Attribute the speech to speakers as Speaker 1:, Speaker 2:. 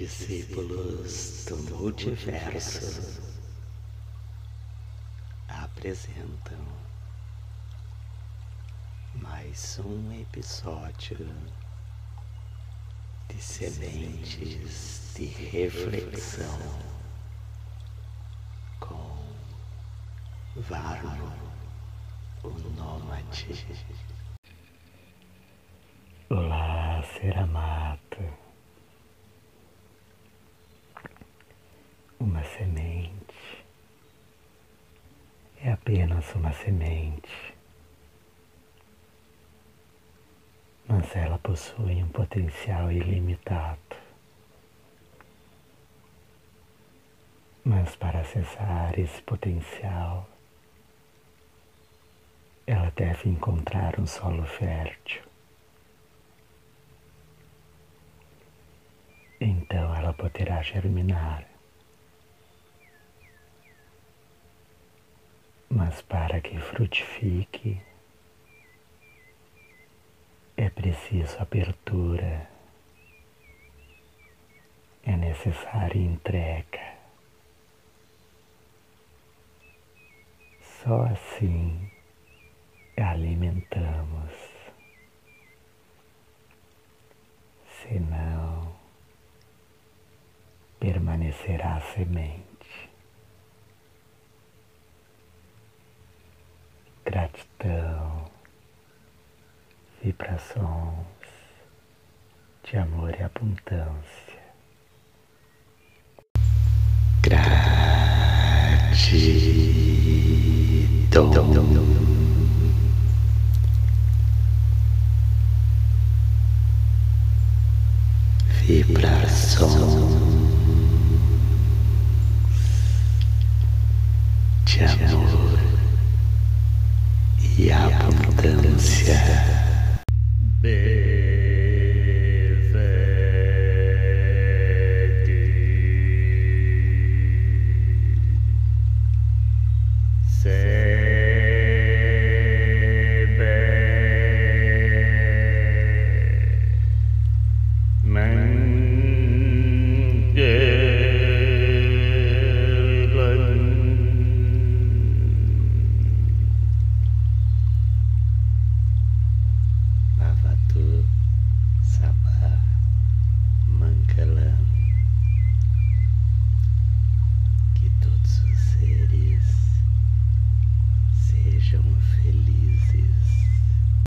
Speaker 1: discípulos do multiverso apresentam mais um episódio de sementes de reflexão com Varno, o nômade. Olá, ser amado. Uma semente é apenas uma semente, mas ela possui um potencial ilimitado. Mas para acessar esse potencial, ela deve encontrar um solo fértil. Então ela poderá germinar. Mas para que frutifique, é preciso abertura, é necessária entrega. Só assim alimentamos. Senão, permanecerá a semente. Gratidão, vibrações de amor e abundância. Gratidão. Vibração distância. Bem.